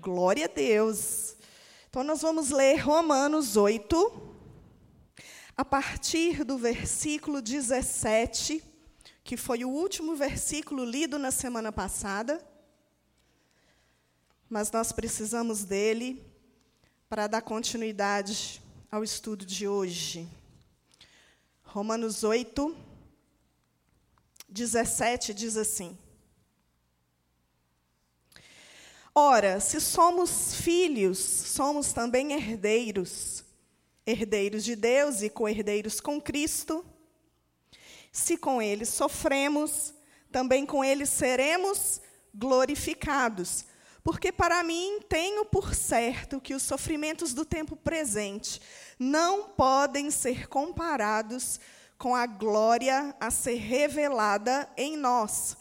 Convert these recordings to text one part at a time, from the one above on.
Glória a Deus. Então, nós vamos ler Romanos 8, a partir do versículo 17, que foi o último versículo lido na semana passada. Mas nós precisamos dele para dar continuidade ao estudo de hoje. Romanos 8, 17 diz assim: Ora, se somos filhos, somos também herdeiros, herdeiros de Deus e co-herdeiros com Cristo. Se com ele sofremos, também com ele seremos glorificados. Porque para mim tenho por certo que os sofrimentos do tempo presente não podem ser comparados com a glória a ser revelada em nós.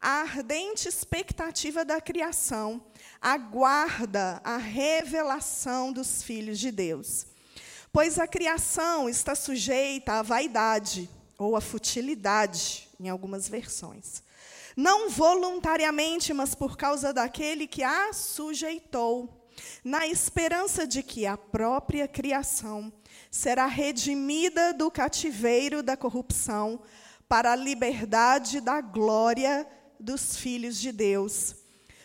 A ardente expectativa da criação aguarda a revelação dos filhos de Deus. Pois a criação está sujeita à vaidade ou à futilidade, em algumas versões. Não voluntariamente, mas por causa daquele que a sujeitou, na esperança de que a própria criação será redimida do cativeiro da corrupção para a liberdade da glória dos filhos de Deus.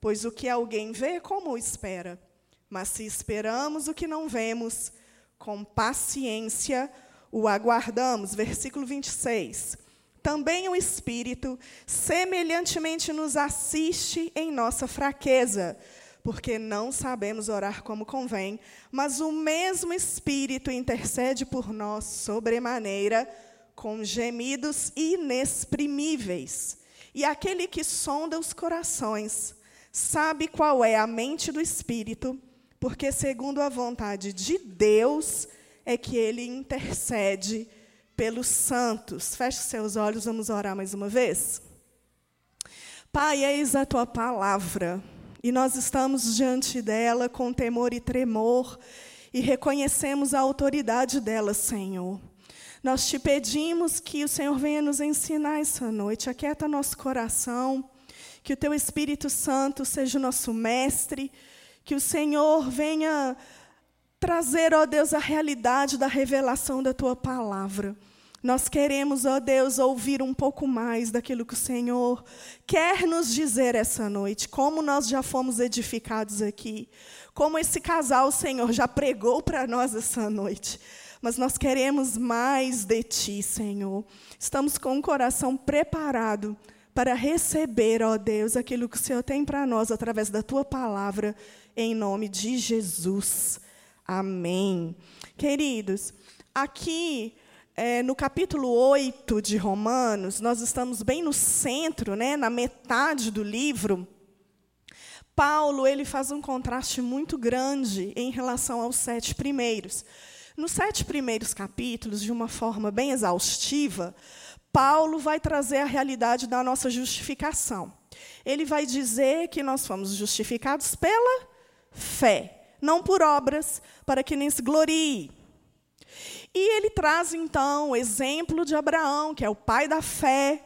Pois o que alguém vê, como espera? Mas se esperamos o que não vemos, com paciência o aguardamos. Versículo 26. Também o Espírito semelhantemente nos assiste em nossa fraqueza, porque não sabemos orar como convém, mas o mesmo Espírito intercede por nós sobremaneira, com gemidos inexprimíveis. E aquele que sonda os corações, sabe qual é a mente do Espírito, porque, segundo a vontade de Deus, é que ele intercede pelos santos. Feche seus olhos, vamos orar mais uma vez. Pai, eis a tua palavra, e nós estamos diante dela com temor e tremor, e reconhecemos a autoridade dela, Senhor. Nós te pedimos que o Senhor venha nos ensinar essa noite, aquieta nosso coração que o teu Espírito Santo seja o nosso mestre, que o Senhor venha trazer, ó Deus, a realidade da revelação da tua palavra. Nós queremos, ó Deus, ouvir um pouco mais daquilo que o Senhor quer nos dizer essa noite, como nós já fomos edificados aqui, como esse casal, Senhor, já pregou para nós essa noite. Mas nós queremos mais de Ti, Senhor. Estamos com o coração preparado para receber, ó Deus, aquilo que o Senhor tem para nós através da tua palavra, em nome de Jesus. Amém. Queridos, aqui é, no capítulo 8 de Romanos, nós estamos bem no centro, né, na metade do livro. Paulo ele faz um contraste muito grande em relação aos sete primeiros. Nos sete primeiros capítulos, de uma forma bem exaustiva, Paulo vai trazer a realidade da nossa justificação. Ele vai dizer que nós fomos justificados pela fé, não por obras, para que nem se glorie. E ele traz então o exemplo de Abraão, que é o pai da fé,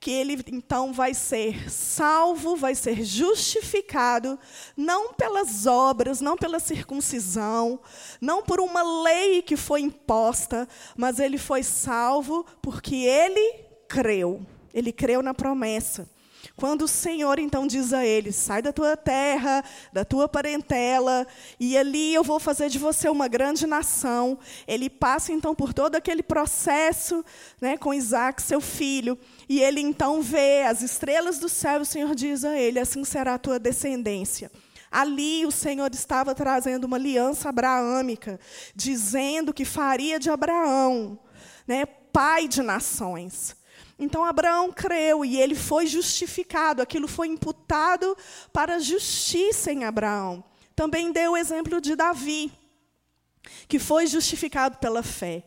que ele então vai ser salvo, vai ser justificado, não pelas obras, não pela circuncisão, não por uma lei que foi imposta, mas ele foi salvo porque ele creu. Ele creu na promessa. Quando o Senhor então diz a ele: sai da tua terra, da tua parentela, e ali eu vou fazer de você uma grande nação. Ele passa então por todo aquele processo né, com Isaac, seu filho, e ele então vê as estrelas do céu, e o Senhor diz a ele: assim será a tua descendência. Ali o Senhor estava trazendo uma aliança abraâmica, dizendo que faria de Abraão né, pai de nações. Então Abraão creu e ele foi justificado, aquilo foi imputado para justiça em Abraão. também deu o exemplo de Davi, que foi justificado pela fé.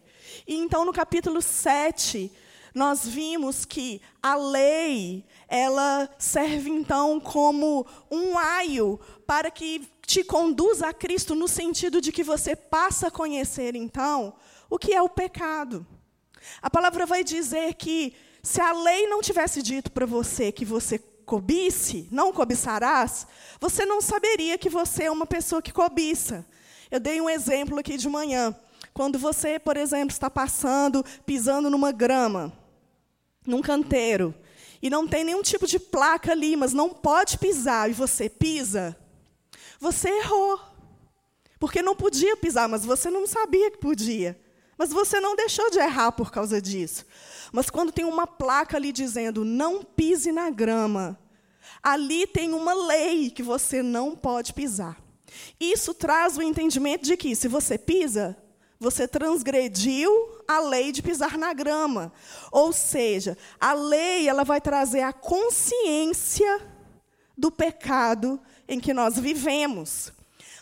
E então, no capítulo 7, nós vimos que a lei, ela serve então como um aio para que te conduza a Cristo no sentido de que você passa a conhecer então o que é o pecado. A palavra vai dizer que se a lei não tivesse dito para você que você cobisse, não cobiçarás, você não saberia que você é uma pessoa que cobiça. Eu dei um exemplo aqui de manhã. Quando você, por exemplo, está passando, pisando numa grama, num canteiro, e não tem nenhum tipo de placa ali, mas não pode pisar, e você pisa, você errou. Porque não podia pisar, mas você não sabia que podia. Mas você não deixou de errar por causa disso. Mas quando tem uma placa ali dizendo não pise na grama, ali tem uma lei que você não pode pisar. Isso traz o entendimento de que se você pisa, você transgrediu a lei de pisar na grama. Ou seja, a lei ela vai trazer a consciência do pecado em que nós vivemos.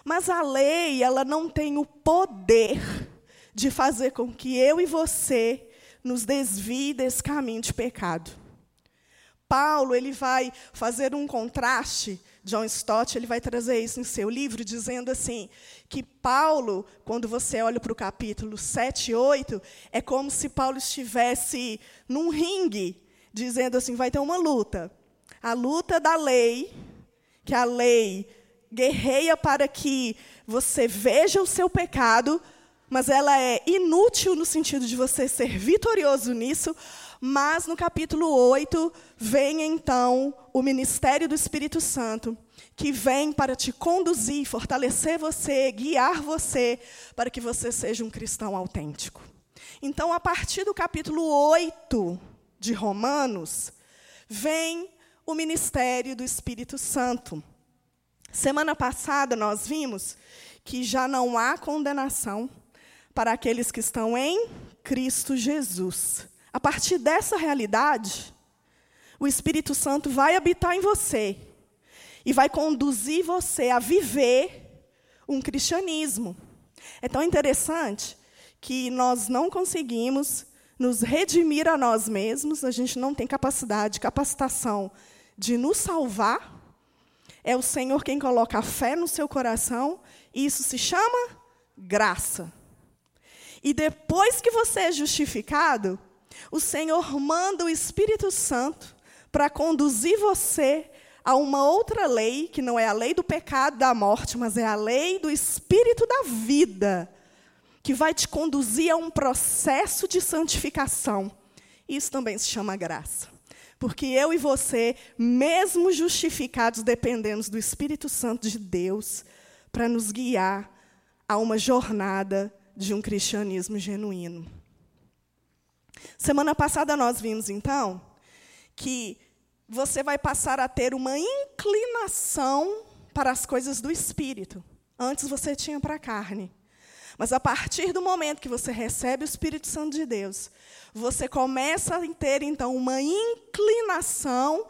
Mas a lei, ela não tem o poder de fazer com que eu e você nos desvie desse caminho de pecado. Paulo, ele vai fazer um contraste, John Stott, ele vai trazer isso em seu livro, dizendo assim, que Paulo, quando você olha para o capítulo 7 e 8, é como se Paulo estivesse num ringue, dizendo assim, vai ter uma luta. A luta da lei, que a lei guerreia para que você veja o seu pecado, mas ela é inútil no sentido de você ser vitorioso nisso. Mas no capítulo 8 vem então o ministério do Espírito Santo, que vem para te conduzir, fortalecer você, guiar você, para que você seja um cristão autêntico. Então, a partir do capítulo 8 de Romanos, vem o ministério do Espírito Santo. Semana passada nós vimos que já não há condenação para aqueles que estão em Cristo Jesus. A partir dessa realidade, o Espírito Santo vai habitar em você e vai conduzir você a viver um cristianismo. É tão interessante que nós não conseguimos nos redimir a nós mesmos, a gente não tem capacidade, capacitação de nos salvar. É o Senhor quem coloca a fé no seu coração, e isso se chama graça. E depois que você é justificado, o Senhor manda o Espírito Santo para conduzir você a uma outra lei, que não é a lei do pecado da morte, mas é a lei do Espírito da vida, que vai te conduzir a um processo de santificação. Isso também se chama graça. Porque eu e você, mesmo justificados, dependemos do Espírito Santo de Deus para nos guiar a uma jornada de um cristianismo genuíno. Semana passada nós vimos, então, que você vai passar a ter uma inclinação para as coisas do espírito. Antes você tinha para a carne. Mas a partir do momento que você recebe o Espírito Santo de Deus, você começa a ter então uma inclinação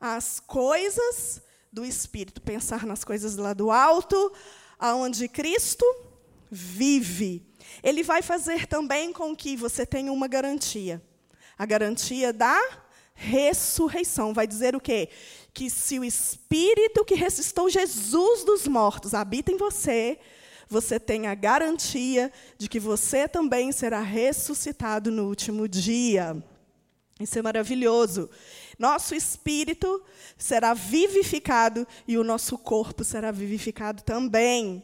às coisas do espírito, pensar nas coisas lá do alto, aonde Cristo vive. Ele vai fazer também com que você tenha uma garantia. A garantia da ressurreição. Vai dizer o quê? Que se o Espírito que ressuscitou Jesus dos mortos habita em você, você tem a garantia de que você também será ressuscitado no último dia. Isso é maravilhoso. Nosso espírito será vivificado e o nosso corpo será vivificado também.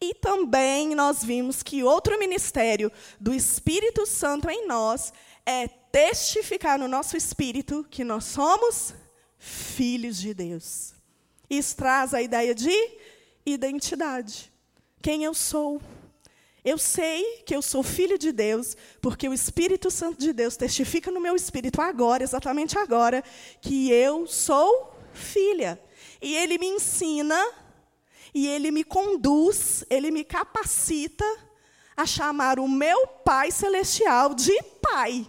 E também nós vimos que outro ministério do Espírito Santo em nós é testificar no nosso espírito que nós somos filhos de Deus. Isso traz a ideia de identidade. Quem eu sou? Eu sei que eu sou filho de Deus, porque o Espírito Santo de Deus testifica no meu espírito agora, exatamente agora, que eu sou filha. E ele me ensina e ele me conduz, ele me capacita a chamar o meu Pai Celestial de Pai.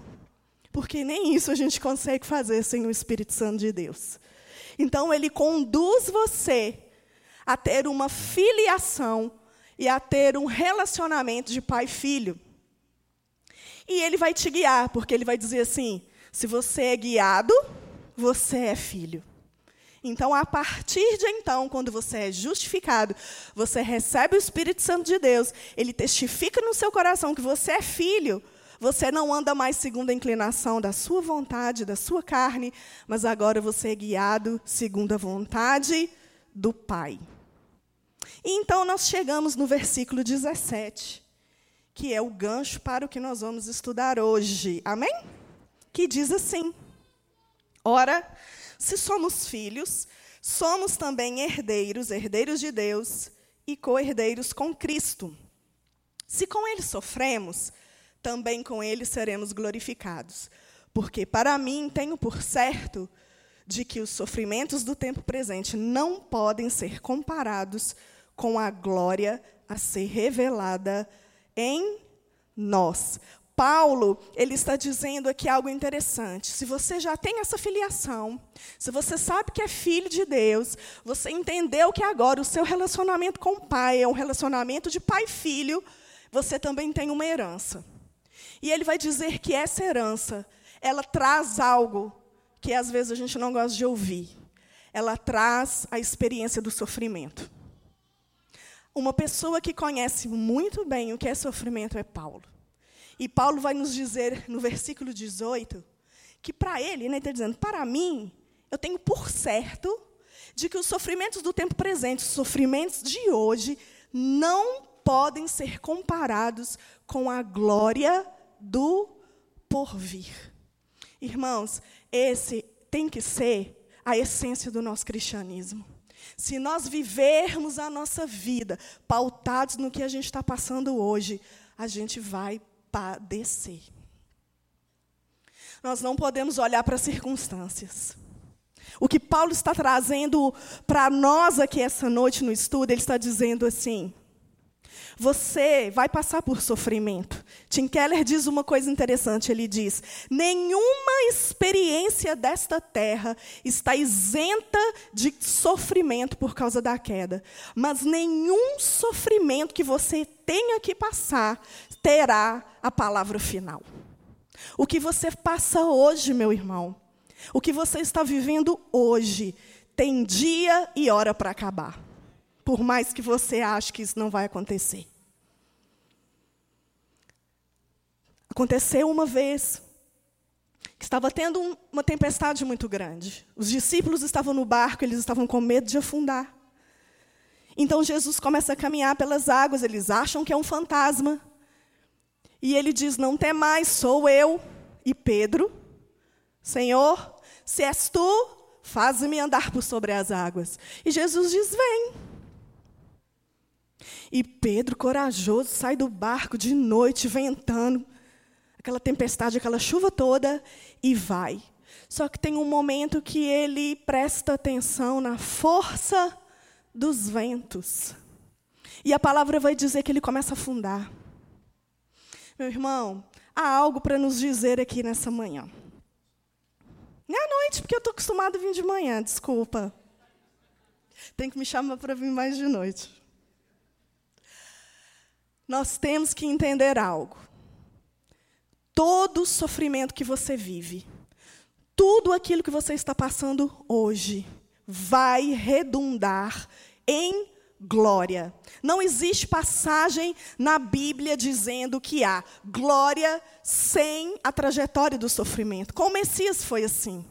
Porque nem isso a gente consegue fazer sem o Espírito Santo de Deus. Então, ele conduz você a ter uma filiação e a ter um relacionamento de pai filho. E ele vai te guiar, porque ele vai dizer assim: se você é guiado, você é filho. Então, a partir de então, quando você é justificado, você recebe o Espírito Santo de Deus, ele testifica no seu coração que você é filho. Você não anda mais segundo a inclinação da sua vontade, da sua carne, mas agora você é guiado segundo a vontade do Pai. E então nós chegamos no versículo 17, que é o gancho para o que nós vamos estudar hoje. Amém? Que diz assim: Ora, se somos filhos, somos também herdeiros, herdeiros de Deus e co-herdeiros com Cristo. Se com ele sofremos, também com ele seremos glorificados. Porque para mim tenho por certo de que os sofrimentos do tempo presente não podem ser comparados com a glória a ser revelada em nós. Paulo, ele está dizendo aqui algo interessante. Se você já tem essa filiação, se você sabe que é filho de Deus, você entendeu que agora o seu relacionamento com o pai é um relacionamento de pai e filho, você também tem uma herança. E ele vai dizer que essa herança, ela traz algo que às vezes a gente não gosta de ouvir. Ela traz a experiência do sofrimento. Uma pessoa que conhece muito bem o que é sofrimento é Paulo. E Paulo vai nos dizer no versículo 18 que para ele, né, está dizendo, para mim, eu tenho por certo de que os sofrimentos do tempo presente, os sofrimentos de hoje, não podem ser comparados com a glória do porvir. Irmãos, esse tem que ser a essência do nosso cristianismo. Se nós vivermos a nossa vida pautados no que a gente está passando hoje, a gente vai padecer. Nós não podemos olhar para as circunstâncias. O que Paulo está trazendo para nós aqui essa noite no estudo, ele está dizendo assim: você vai passar por sofrimento. Tim Keller diz uma coisa interessante, ele diz: nenhuma experiência desta terra está isenta de sofrimento por causa da queda, mas nenhum sofrimento que você tenha que passar terá a palavra final. O que você passa hoje, meu irmão, o que você está vivendo hoje, tem dia e hora para acabar. Por mais que você ache que isso não vai acontecer. Aconteceu uma vez que estava tendo um, uma tempestade muito grande. Os discípulos estavam no barco, eles estavam com medo de afundar. Então Jesus começa a caminhar pelas águas, eles acham que é um fantasma. E ele diz: Não tem mais, sou eu. E Pedro, Senhor, se és tu, faz-me andar por sobre as águas. E Jesus diz: Vem. E Pedro, corajoso, sai do barco de noite, ventando, aquela tempestade, aquela chuva toda, e vai. Só que tem um momento que ele presta atenção na força dos ventos. E a palavra vai dizer que ele começa a afundar. Meu irmão, há algo para nos dizer aqui nessa manhã. Não é à noite, porque eu estou acostumado a vir de manhã, desculpa. Tem que me chamar para vir mais de noite. Nós temos que entender algo. Todo sofrimento que você vive, tudo aquilo que você está passando hoje, vai redundar em glória. Não existe passagem na Bíblia dizendo que há glória sem a trajetória do sofrimento. Com o Messias foi assim.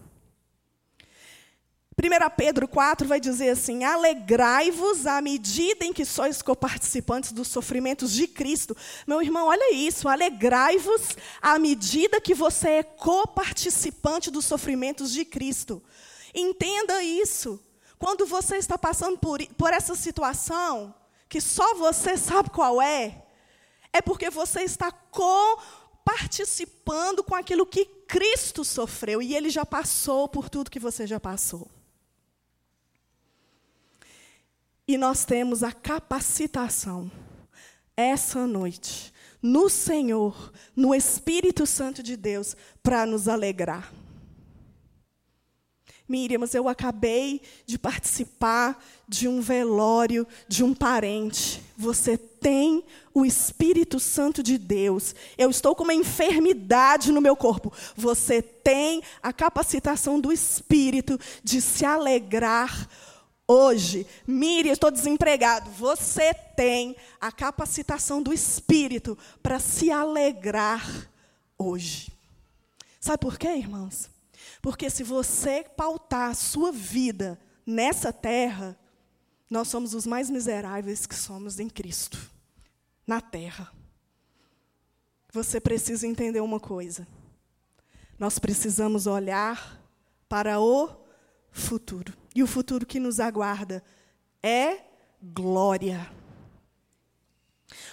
1 Pedro 4 vai dizer assim: Alegrai-vos à medida em que sois coparticipantes dos sofrimentos de Cristo. Meu irmão, olha isso. Alegrai-vos à medida que você é coparticipante dos sofrimentos de Cristo. Entenda isso. Quando você está passando por, por essa situação, que só você sabe qual é, é porque você está participando com aquilo que Cristo sofreu e ele já passou por tudo que você já passou. E nós temos a capacitação essa noite no Senhor, no Espírito Santo de Deus, para nos alegrar. Miriam, eu acabei de participar de um velório de um parente. Você tem o Espírito Santo de Deus. Eu estou com uma enfermidade no meu corpo. Você tem a capacitação do Espírito de se alegrar hoje. Miriam, estou desempregado. Você tem a capacitação do Espírito para se alegrar hoje. Sabe por quê, irmãos? Porque se você pautar a sua vida nessa terra, nós somos os mais miseráveis que somos em Cristo, na terra. Você precisa entender uma coisa. Nós precisamos olhar para o futuro. E o futuro que nos aguarda é glória.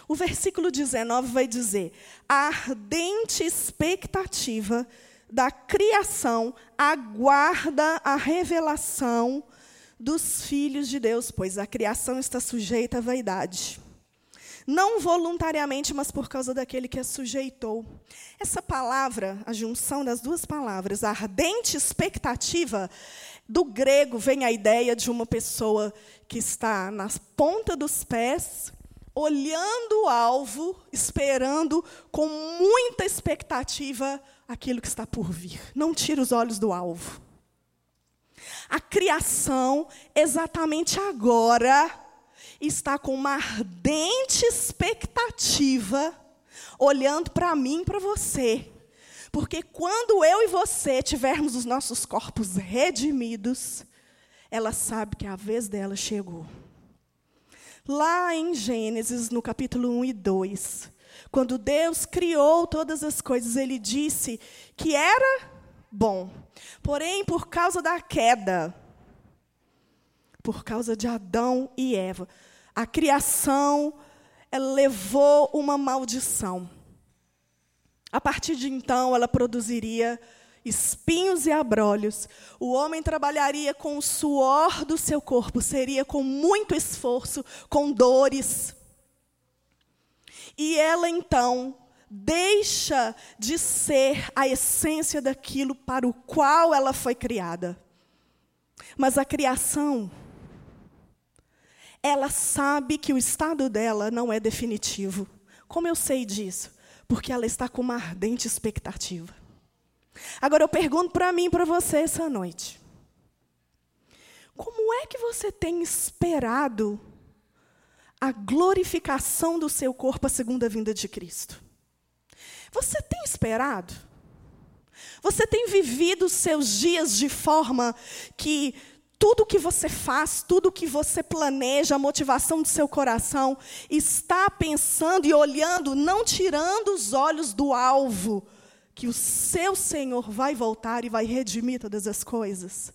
O versículo 19 vai dizer: a ardente expectativa da criação aguarda a revelação dos filhos de Deus, pois a criação está sujeita à vaidade. Não voluntariamente, mas por causa daquele que a sujeitou. Essa palavra, a junção das duas palavras, ardente expectativa, do grego vem a ideia de uma pessoa que está na ponta dos pés, olhando o alvo, esperando com muita expectativa aquilo que está por vir. Não tira os olhos do alvo. A criação, exatamente agora, está com uma ardente expectativa, olhando para mim e para você. Porque quando eu e você tivermos os nossos corpos redimidos, ela sabe que a vez dela chegou. Lá em Gênesis, no capítulo 1 e 2, quando Deus criou todas as coisas, ele disse que era bom. Porém, por causa da queda, por causa de Adão e Eva, a criação levou uma maldição. A partir de então, ela produziria espinhos e abrolhos. O homem trabalharia com o suor do seu corpo, seria com muito esforço, com dores. E ela então deixa de ser a essência daquilo para o qual ela foi criada. Mas a criação, ela sabe que o estado dela não é definitivo. Como eu sei disso? Porque ela está com uma ardente expectativa. Agora eu pergunto para mim e para você essa noite. Como é que você tem esperado a glorificação do seu corpo, a segunda vinda de Cristo. Você tem esperado? Você tem vivido os seus dias de forma que tudo que você faz, tudo que você planeja, a motivação do seu coração, está pensando e olhando, não tirando os olhos do alvo, que o seu Senhor vai voltar e vai redimir todas as coisas?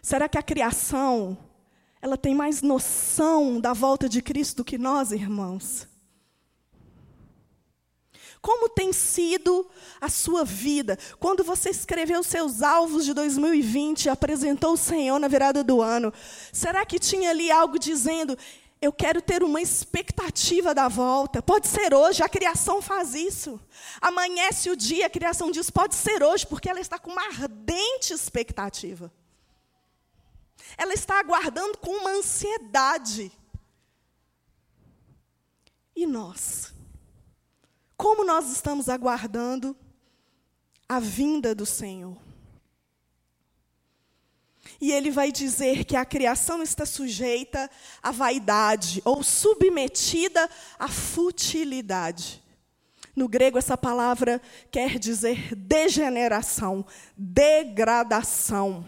Será que a criação ela tem mais noção da volta de Cristo do que nós, irmãos. Como tem sido a sua vida? Quando você escreveu seus alvos de 2020 e apresentou o Senhor na virada do ano, será que tinha ali algo dizendo: eu quero ter uma expectativa da volta? Pode ser hoje, a criação faz isso. Amanhece o dia, a criação diz: pode ser hoje, porque ela está com uma ardente expectativa. Ela está aguardando com uma ansiedade. E nós? Como nós estamos aguardando a vinda do Senhor? E ele vai dizer que a criação está sujeita à vaidade, ou submetida à futilidade. No grego, essa palavra quer dizer degeneração, degradação.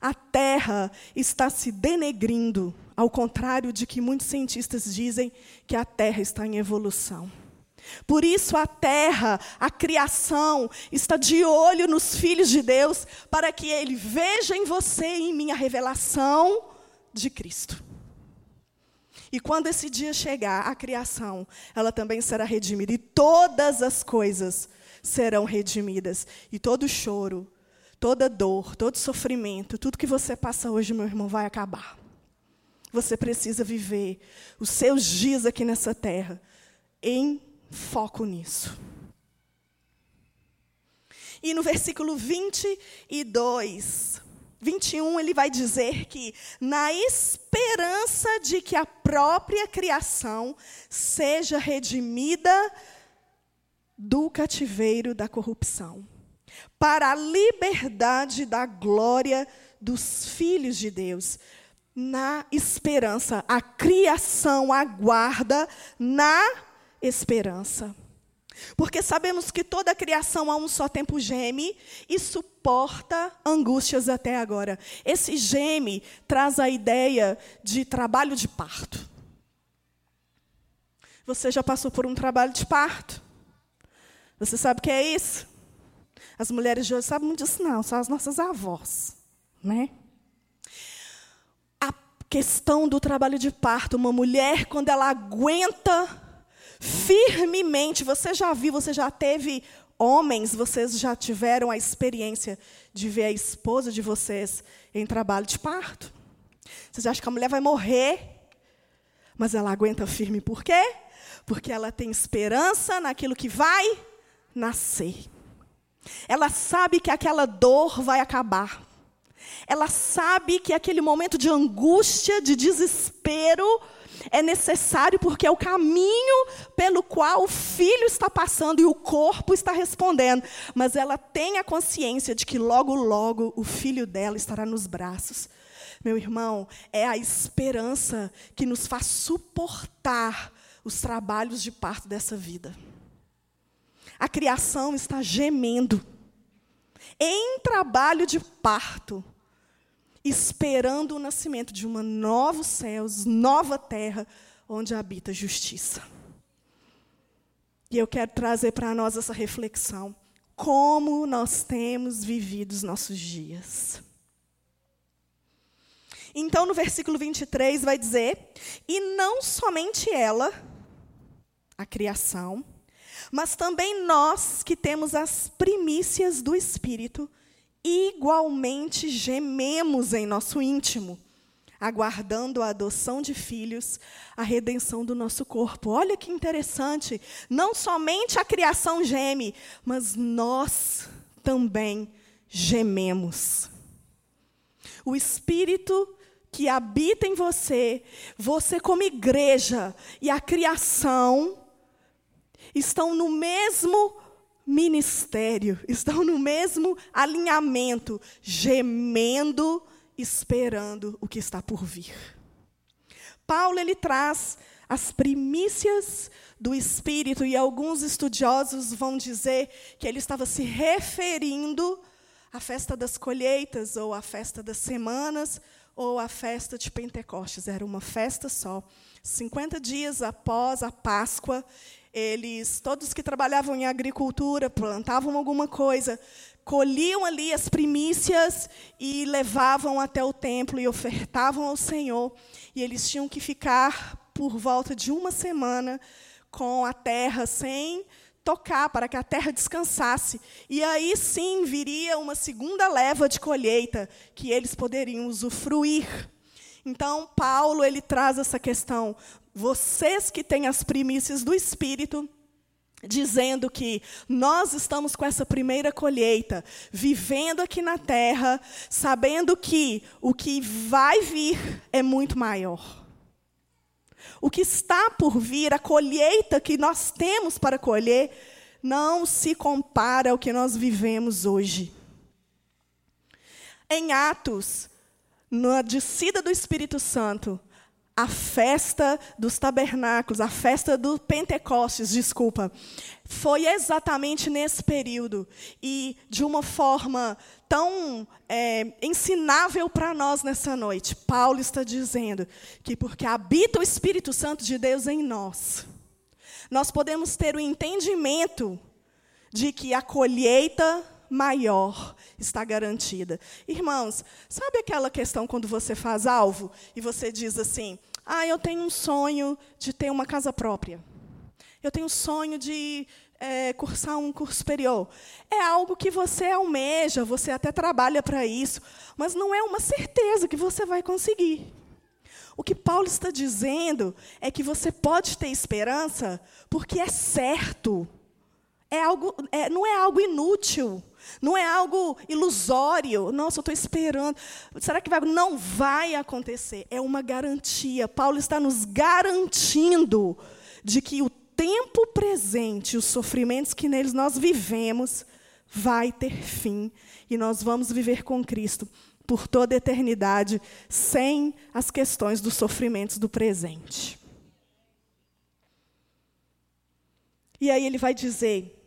A Terra está se denegrindo, ao contrário de que muitos cientistas dizem que a Terra está em evolução. Por isso a terra, a criação, está de olho nos filhos de Deus, para que ele veja em você e em mim a revelação de Cristo. E quando esse dia chegar, a criação, ela também será redimida, e todas as coisas serão redimidas, e todo choro, Toda dor, todo sofrimento, tudo que você passa hoje, meu irmão, vai acabar. Você precisa viver os seus dias aqui nessa terra em foco nisso. E no versículo 22, 21, ele vai dizer que, na esperança de que a própria criação seja redimida do cativeiro da corrupção, para a liberdade da glória dos filhos de Deus. Na esperança, a criação aguarda na esperança. Porque sabemos que toda a criação a um só tempo geme e suporta angústias até agora. Esse geme traz a ideia de trabalho de parto. Você já passou por um trabalho de parto? Você sabe o que é isso? As mulheres de hoje sabem muito disso, não, são as nossas avós. Né? A questão do trabalho de parto, uma mulher, quando ela aguenta firmemente. Você já viu, você já teve homens, vocês já tiveram a experiência de ver a esposa de vocês em trabalho de parto? Vocês acham que a mulher vai morrer, mas ela aguenta firme por quê? Porque ela tem esperança naquilo que vai nascer. Ela sabe que aquela dor vai acabar. Ela sabe que aquele momento de angústia, de desespero, é necessário porque é o caminho pelo qual o filho está passando e o corpo está respondendo. Mas ela tem a consciência de que logo, logo o filho dela estará nos braços. Meu irmão, é a esperança que nos faz suportar os trabalhos de parto dessa vida. A criação está gemendo em trabalho de parto esperando o nascimento de uma nova céus, nova terra, onde habita justiça. E eu quero trazer para nós essa reflexão. Como nós temos vivido os nossos dias. Então, no versículo 23, vai dizer: E não somente ela, a criação, mas também nós que temos as primícias do Espírito, igualmente gememos em nosso íntimo, aguardando a adoção de filhos, a redenção do nosso corpo. Olha que interessante. Não somente a criação geme, mas nós também gememos. O Espírito que habita em você, você como igreja e a criação estão no mesmo ministério, estão no mesmo alinhamento, gemendo, esperando o que está por vir. Paulo ele traz as primícias do Espírito, e alguns estudiosos vão dizer que ele estava se referindo à festa das colheitas, ou à festa das semanas, ou à festa de Pentecostes. Era uma festa só. 50 dias após a Páscoa, eles, todos que trabalhavam em agricultura, plantavam alguma coisa, colhiam ali as primícias e levavam até o templo e ofertavam ao Senhor. E eles tinham que ficar por volta de uma semana com a terra sem tocar, para que a terra descansasse. E aí sim viria uma segunda leva de colheita que eles poderiam usufruir. Então, Paulo ele traz essa questão vocês que têm as primícias do Espírito, dizendo que nós estamos com essa primeira colheita, vivendo aqui na terra, sabendo que o que vai vir é muito maior. O que está por vir, a colheita que nós temos para colher, não se compara ao que nós vivemos hoje. Em Atos, na descida do Espírito Santo, a festa dos tabernáculos, a festa do Pentecostes, desculpa, foi exatamente nesse período. E de uma forma tão é, ensinável para nós nessa noite, Paulo está dizendo que porque habita o Espírito Santo de Deus em nós, nós podemos ter o entendimento de que a colheita maior está garantida. Irmãos, sabe aquela questão quando você faz alvo e você diz assim: ah, eu tenho um sonho de ter uma casa própria. Eu tenho um sonho de é, cursar um curso superior. É algo que você almeja, você até trabalha para isso, mas não é uma certeza que você vai conseguir. O que Paulo está dizendo é que você pode ter esperança porque é certo. É algo, é, não é algo inútil, não é algo ilusório. Nossa, eu estou esperando. Será que vai? Não vai acontecer. É uma garantia. Paulo está nos garantindo de que o tempo presente, os sofrimentos que neles nós vivemos, vai ter fim e nós vamos viver com Cristo por toda a eternidade, sem as questões dos sofrimentos do presente. E aí ele vai dizer: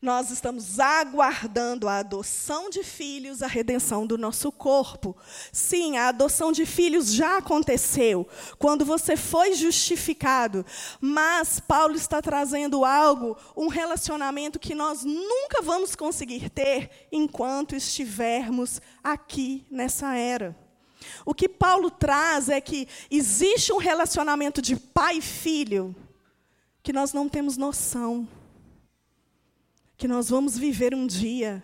nós estamos aguardando a adoção de filhos, a redenção do nosso corpo. Sim, a adoção de filhos já aconteceu, quando você foi justificado. Mas Paulo está trazendo algo, um relacionamento que nós nunca vamos conseguir ter enquanto estivermos aqui nessa era. O que Paulo traz é que existe um relacionamento de pai e filho que nós não temos noção que nós vamos viver um dia,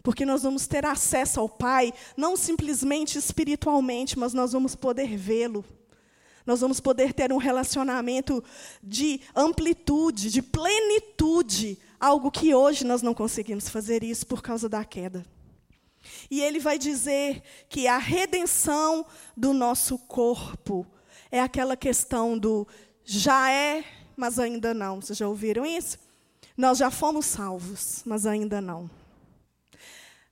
porque nós vamos ter acesso ao Pai, não simplesmente espiritualmente, mas nós vamos poder vê-lo. Nós vamos poder ter um relacionamento de amplitude, de plenitude, algo que hoje nós não conseguimos fazer isso por causa da queda. E ele vai dizer que a redenção do nosso corpo é aquela questão do já é, mas ainda não. Vocês já ouviram isso? Nós já fomos salvos, mas ainda não.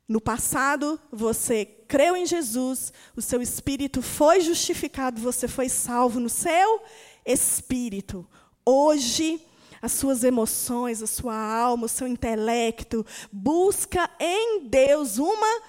No passado, você creu em Jesus, o seu espírito foi justificado, você foi salvo no seu espírito. Hoje, as suas emoções, a sua alma, o seu intelecto busca em Deus uma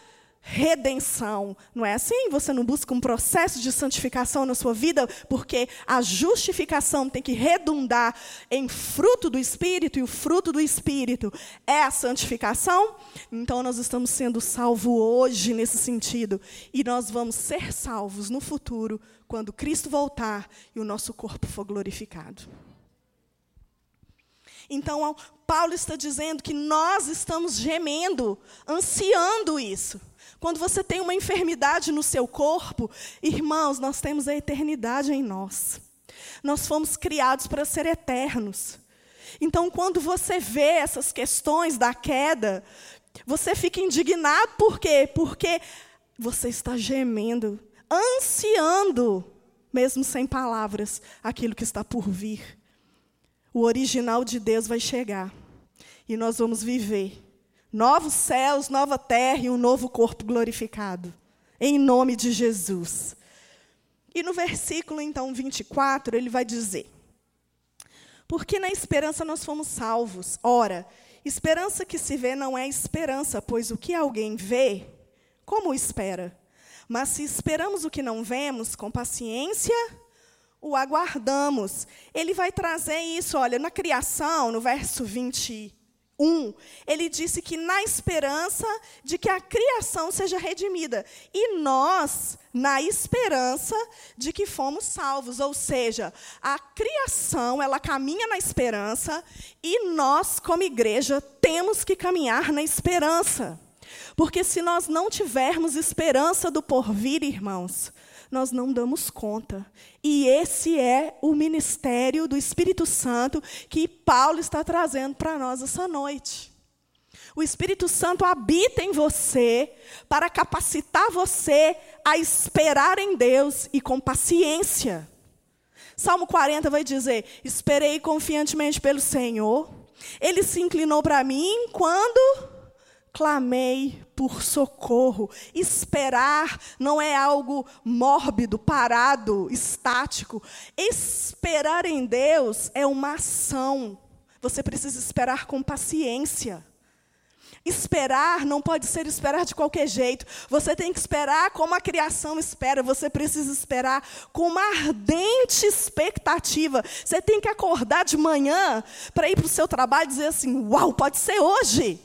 redenção. Não é assim? Você não busca um processo de santificação na sua vida, porque a justificação tem que redundar em fruto do Espírito, e o fruto do Espírito é a santificação. Então, nós estamos sendo salvos hoje nesse sentido, e nós vamos ser salvos no futuro, quando Cristo voltar e o nosso corpo for glorificado. Então, Paulo está dizendo que nós estamos gemendo, ansiando isso. Quando você tem uma enfermidade no seu corpo, irmãos, nós temos a eternidade em nós. Nós fomos criados para ser eternos. Então, quando você vê essas questões da queda, você fica indignado por quê? Porque você está gemendo, ansiando, mesmo sem palavras, aquilo que está por vir. O original de Deus vai chegar e nós vamos viver novos céus, nova terra e um novo corpo glorificado. Em nome de Jesus. E no versículo, então, 24, ele vai dizer: Porque na esperança nós fomos salvos. Ora, esperança que se vê não é esperança, pois o que alguém vê, como espera? Mas se esperamos o que não vemos, com paciência o aguardamos. Ele vai trazer isso, olha, na criação, no verso 20 1, ele disse que na esperança de que a criação seja redimida. E nós, na esperança de que fomos salvos. Ou seja, a criação, ela caminha na esperança e nós, como igreja, temos que caminhar na esperança. Porque se nós não tivermos esperança do porvir, irmãos, nós não damos conta. E esse é o ministério do Espírito Santo que Paulo está trazendo para nós essa noite. O Espírito Santo habita em você para capacitar você a esperar em Deus e com paciência. Salmo 40 vai dizer: Esperei confiantemente pelo Senhor, ele se inclinou para mim quando clamei por socorro. Esperar não é algo mórbido, parado, estático. Esperar em Deus é uma ação. Você precisa esperar com paciência. Esperar não pode ser esperar de qualquer jeito. Você tem que esperar como a criação espera. Você precisa esperar com uma ardente expectativa. Você tem que acordar de manhã para ir para o seu trabalho e dizer assim: Uau, pode ser hoje.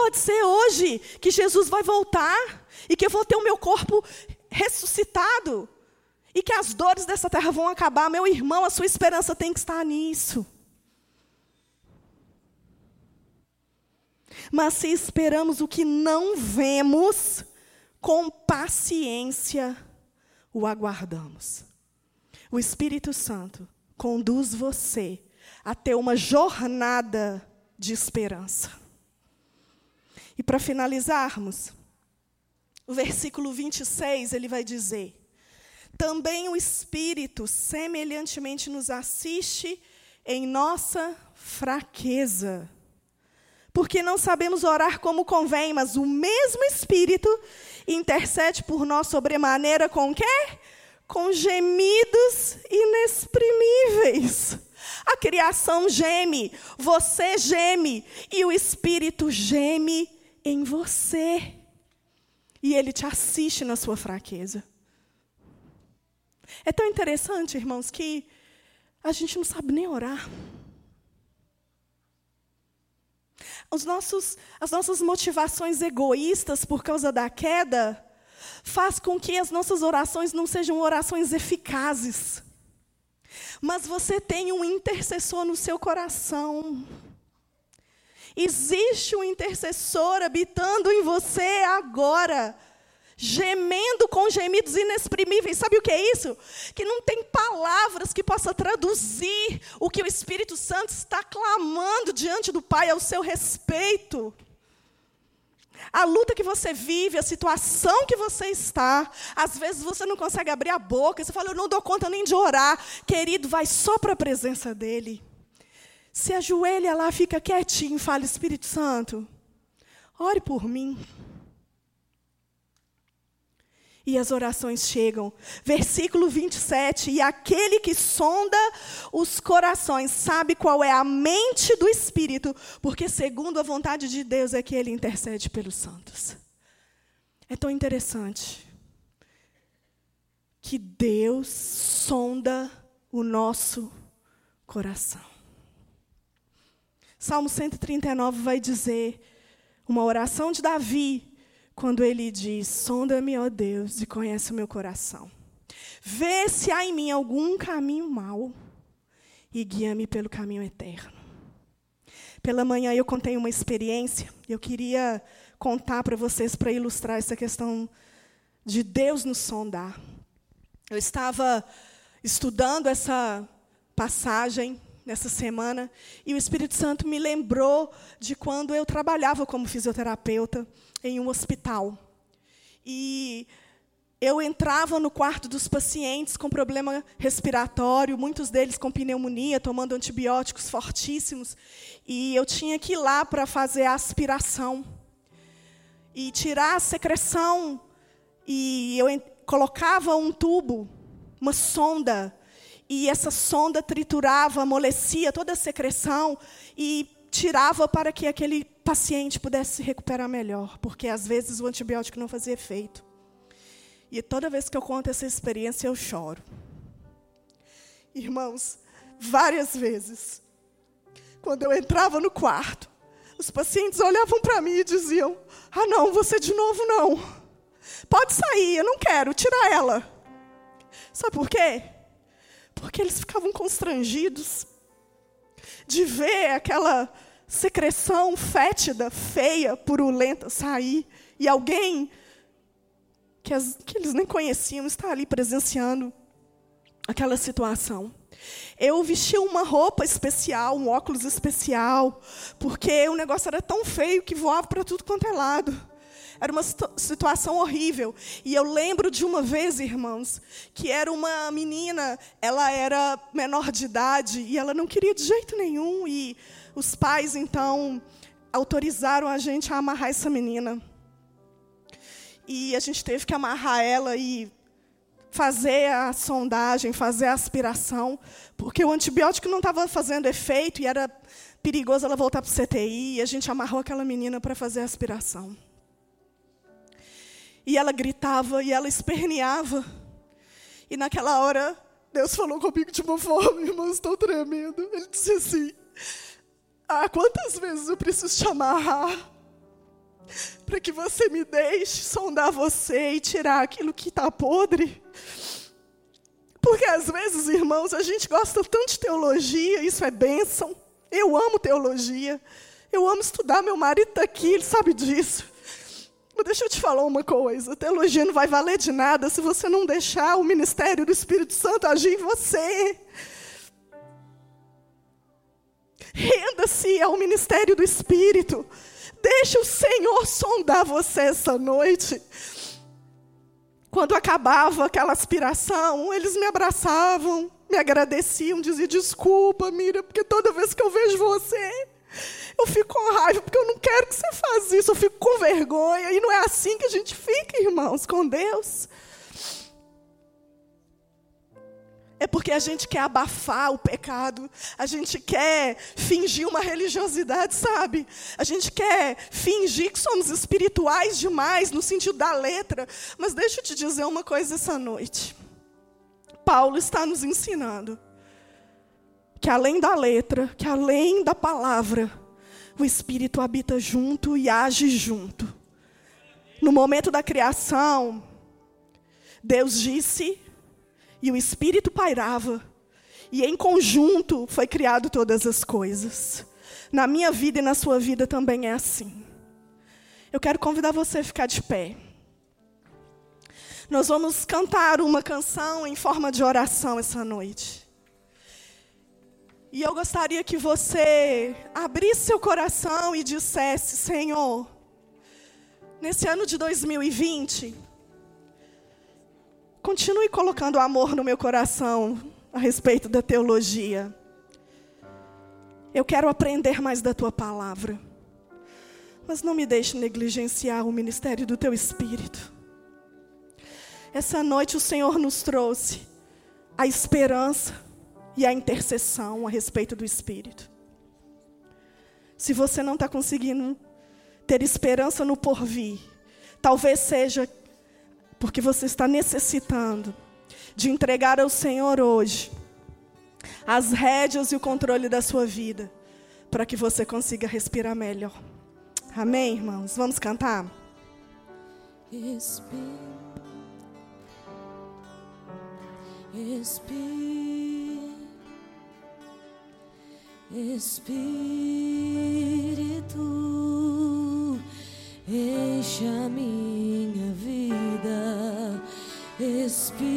Pode ser hoje que Jesus vai voltar e que eu vou ter o meu corpo ressuscitado e que as dores dessa terra vão acabar. Meu irmão, a sua esperança tem que estar nisso. Mas se esperamos o que não vemos, com paciência o aguardamos. O Espírito Santo conduz você a ter uma jornada de esperança. E para finalizarmos, o versículo 26, ele vai dizer: Também o Espírito semelhantemente nos assiste em nossa fraqueza. Porque não sabemos orar como convém, mas o mesmo Espírito intercede por nós sobremaneira com quê? Com gemidos inexprimíveis. A criação geme, você geme, e o Espírito geme em você. E ele te assiste na sua fraqueza. É tão interessante, irmãos, que a gente não sabe nem orar. Os nossos, as nossas motivações egoístas por causa da queda faz com que as nossas orações não sejam orações eficazes. Mas você tem um intercessor no seu coração. Existe um intercessor habitando em você agora gemendo com gemidos inexprimíveis. Sabe o que é isso? Que não tem palavras que possa traduzir o que o Espírito Santo está clamando diante do Pai ao seu respeito. A luta que você vive, a situação que você está, às vezes você não consegue abrir a boca, você fala, eu não dou conta nem de orar. Querido, vai só para a presença dEle. Se ajoelha lá, fica quietinho, fala, Espírito Santo, ore por mim e as orações chegam. Versículo 27, e aquele que sonda os corações sabe qual é a mente do Espírito, porque segundo a vontade de Deus é que ele intercede pelos santos. É tão interessante que Deus sonda o nosso coração. Salmo 139 vai dizer, uma oração de Davi, quando ele diz: Sonda-me, ó Deus, e conhece o meu coração. Vê se há em mim algum caminho mau e guia-me pelo caminho eterno. Pela manhã eu contei uma experiência, eu queria contar para vocês para ilustrar essa questão de Deus nos sondar. Eu estava estudando essa passagem nessa semana e o Espírito Santo me lembrou de quando eu trabalhava como fisioterapeuta em um hospital. E eu entrava no quarto dos pacientes com problema respiratório, muitos deles com pneumonia, tomando antibióticos fortíssimos, e eu tinha que ir lá para fazer a aspiração e tirar a secreção. E eu colocava um tubo, uma sonda, e essa sonda triturava, amolecia toda a secreção e tirava para que aquele paciente pudesse se recuperar melhor, porque às vezes o antibiótico não fazia efeito. E toda vez que eu conto essa experiência, eu choro. Irmãos, várias vezes, quando eu entrava no quarto, os pacientes olhavam para mim e diziam: Ah, não, você de novo não. Pode sair, eu não quero, tira ela. Sabe por quê? Porque eles ficavam constrangidos de ver aquela secreção fétida, feia, purulenta sair e alguém que, as, que eles nem conheciam está ali presenciando aquela situação. Eu vesti uma roupa especial, um óculos especial, porque o negócio era tão feio que voava para tudo quanto é lado. Era uma situação horrível. E eu lembro de uma vez, irmãos, que era uma menina, ela era menor de idade e ela não queria de jeito nenhum. E os pais, então, autorizaram a gente a amarrar essa menina. E a gente teve que amarrar ela e fazer a sondagem, fazer a aspiração, porque o antibiótico não estava fazendo efeito e era perigoso ela voltar para o CTI. E a gente amarrou aquela menina para fazer a aspiração. E ela gritava e ela esperneava. E naquela hora, Deus falou comigo de uma forma, irmãos, estou tremendo. Ele disse assim: Ah, quantas vezes eu preciso te amarrar para que você me deixe sondar você e tirar aquilo que está podre? Porque às vezes, irmãos, a gente gosta tanto de teologia, isso é bênção. Eu amo teologia. Eu amo estudar, meu marido está aqui, ele sabe disso. Mas deixa eu te falar uma coisa: teologia não vai valer de nada se você não deixar o ministério do Espírito Santo agir em você. Renda-se ao ministério do Espírito. Deixe o Senhor sondar você essa noite. Quando acabava aquela aspiração, eles me abraçavam, me agradeciam, diziam desculpa, Mira, porque toda vez que eu vejo você, eu fico com raiva, porque eu não quero que você faça isso, eu fico com vergonha. E não é assim que a gente fica, irmãos, com Deus. É porque a gente quer abafar o pecado, a gente quer fingir uma religiosidade, sabe? A gente quer fingir que somos espirituais demais, no sentido da letra. Mas deixa eu te dizer uma coisa essa noite. Paulo está nos ensinando que além da letra, que além da palavra, o Espírito habita junto e age junto. No momento da criação, Deus disse e o Espírito pairava, e em conjunto foi criado todas as coisas. Na minha vida e na sua vida também é assim. Eu quero convidar você a ficar de pé. Nós vamos cantar uma canção em forma de oração essa noite. E eu gostaria que você abrisse seu coração e dissesse: Senhor, nesse ano de 2020, Continue colocando amor no meu coração a respeito da teologia. Eu quero aprender mais da tua palavra. Mas não me deixe negligenciar o ministério do teu espírito. Essa noite o Senhor nos trouxe a esperança e a intercessão a respeito do espírito. Se você não está conseguindo ter esperança no porvir, talvez seja porque você está necessitando de entregar ao Senhor hoje as rédeas e o controle da sua vida, para que você consiga respirar melhor. Amém, irmãos? Vamos cantar? Espírito, Espírito, Espírito, enche a minha vida. Espírito,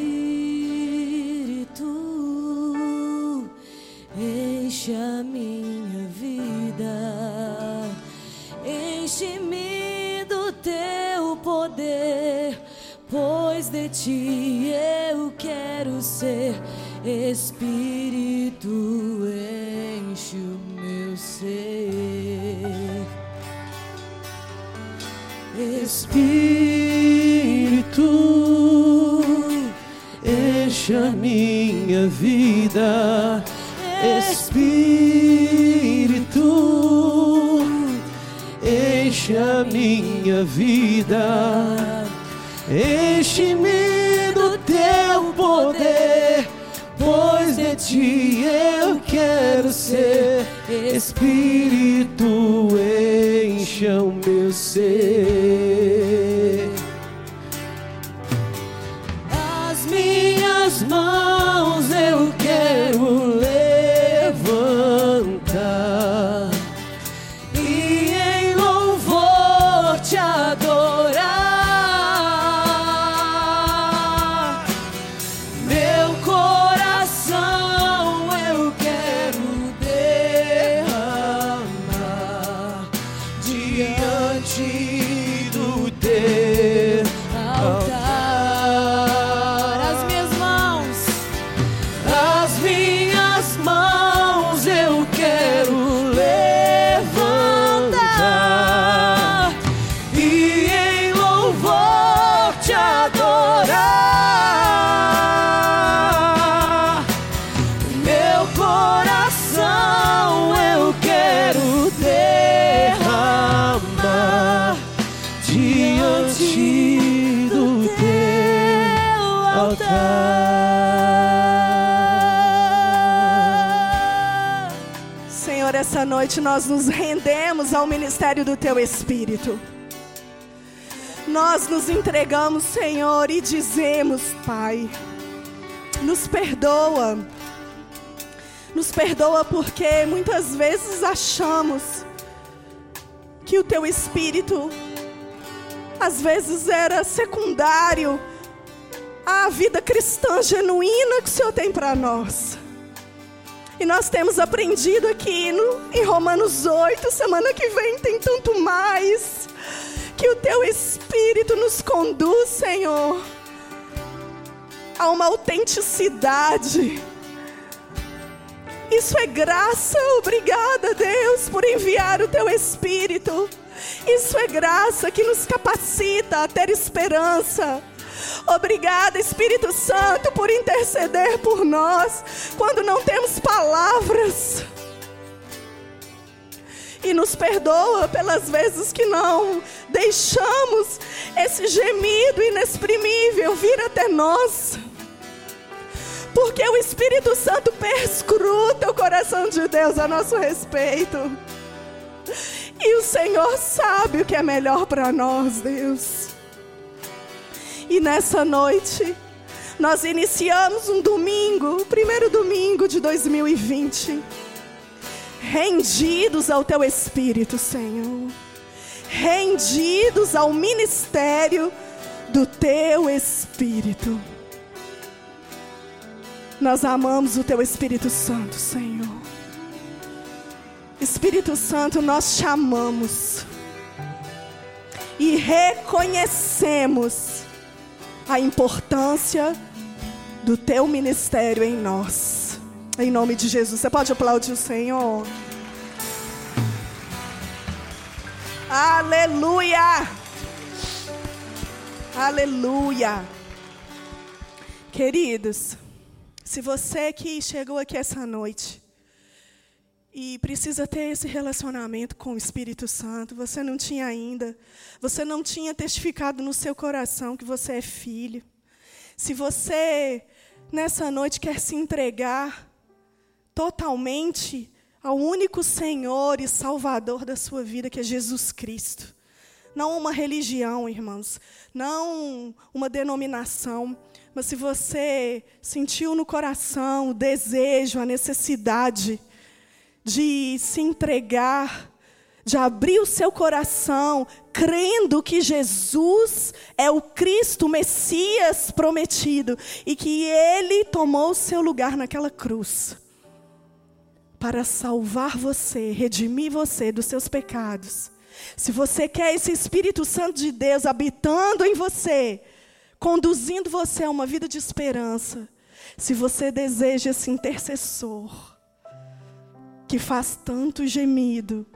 enche a minha vida, enche-me do teu poder, pois de ti eu quero ser. Espírito, enche o meu ser. Espírito enche a minha vida, Espírito, enche a minha vida, enche-me do teu poder, de ti eu quero ser, Espírito, encha o meu ser. Nós nos rendemos ao ministério do Teu Espírito. Nós nos entregamos, Senhor, e dizemos, Pai, nos perdoa. Nos perdoa porque muitas vezes achamos que o Teu Espírito, às vezes, era secundário à vida cristã genuína que o Senhor tem para nós. E nós temos aprendido aqui no, em Romanos 8, semana que vem tem tanto mais. Que o teu Espírito nos conduz, Senhor, a uma autenticidade. Isso é graça. Obrigada, Deus, por enviar o teu Espírito. Isso é graça que nos capacita a ter esperança. Obrigada, Espírito Santo, por interceder por nós quando não temos palavras. E nos perdoa pelas vezes que não deixamos esse gemido inexprimível vir até nós. Porque o Espírito Santo perscruta o coração de Deus a nosso respeito. E o Senhor sabe o que é melhor para nós, Deus. E nessa noite, nós iniciamos um domingo, o primeiro domingo de 2020, rendidos ao Teu Espírito, Senhor. Rendidos ao ministério do Teu Espírito. Nós amamos o Teu Espírito Santo, Senhor. Espírito Santo, nós chamamos e reconhecemos a importância do teu ministério em nós. Em nome de Jesus. Você pode aplaudir o Senhor? Aleluia! Aleluia! Queridos, se você que chegou aqui essa noite e precisa ter esse relacionamento com o Espírito Santo. Você não tinha ainda. Você não tinha testificado no seu coração que você é filho. Se você, nessa noite, quer se entregar totalmente ao único Senhor e Salvador da sua vida, que é Jesus Cristo. Não uma religião, irmãos. Não uma denominação. Mas se você sentiu no coração o desejo, a necessidade de se entregar, de abrir o seu coração, crendo que Jesus é o Cristo, o Messias prometido, e que Ele tomou o seu lugar naquela cruz para salvar você, redimir você dos seus pecados. Se você quer esse Espírito Santo de Deus habitando em você, conduzindo você a uma vida de esperança, se você deseja esse intercessor, que faz tanto gemido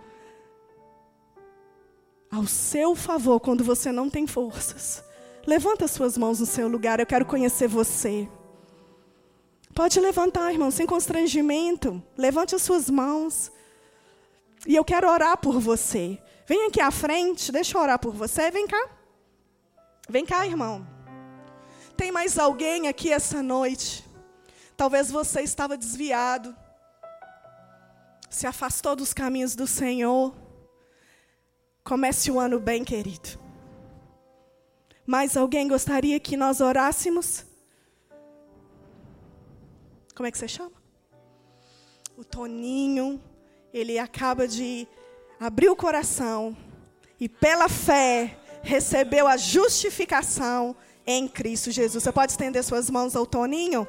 ao seu favor quando você não tem forças. Levanta suas mãos no seu lugar, eu quero conhecer você. Pode levantar, irmão, sem constrangimento. Levante as suas mãos. E eu quero orar por você. Vem aqui à frente, deixa eu orar por você. Vem cá. Vem cá, irmão. Tem mais alguém aqui essa noite? Talvez você estava desviado se afastou dos caminhos do Senhor, comece o ano bem, querido. Mas alguém gostaria que nós orássemos? Como é que você chama? O Toninho, ele acaba de abrir o coração e pela fé recebeu a justificação em Cristo Jesus. Você pode estender suas mãos ao Toninho?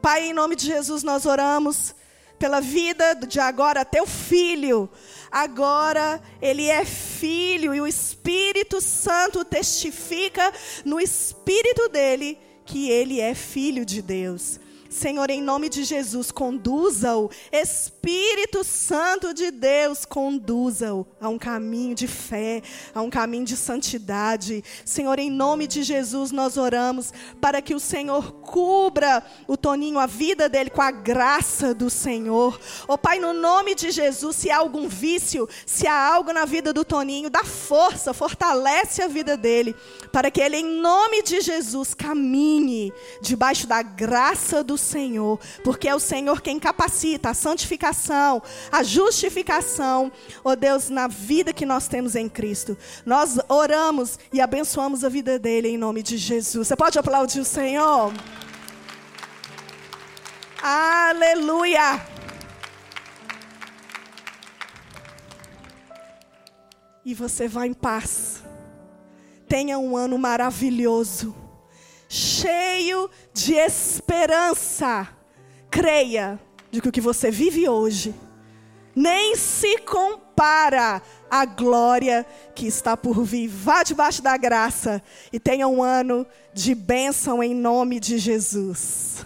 Pai, em nome de Jesus, nós oramos pela vida de agora até o filho. Agora ele é filho e o Espírito Santo testifica no espírito dele que ele é filho de Deus. Senhor, em nome de Jesus, conduza-o. Espírito Santo de Deus, conduza-o a um caminho de fé, a um caminho de santidade. Senhor, em nome de Jesus, nós oramos para que o Senhor cubra o Toninho, a vida dele, com a graça do Senhor. Ó oh, Pai, no nome de Jesus, se há algum vício, se há algo na vida do Toninho, dá força, fortalece a vida dele, para que ele, em nome de Jesus, caminhe debaixo da graça do Senhor, porque é o Senhor quem capacita a santificação, a justificação, ó oh Deus, na vida que nós temos em Cristo. Nós oramos e abençoamos a vida dele em nome de Jesus. Você pode aplaudir o Senhor? Aleluia! E você vai em paz. Tenha um ano maravilhoso cheio de esperança. Creia, de que o que você vive hoje nem se compara à glória que está por vir. Vá debaixo da graça e tenha um ano de bênção em nome de Jesus.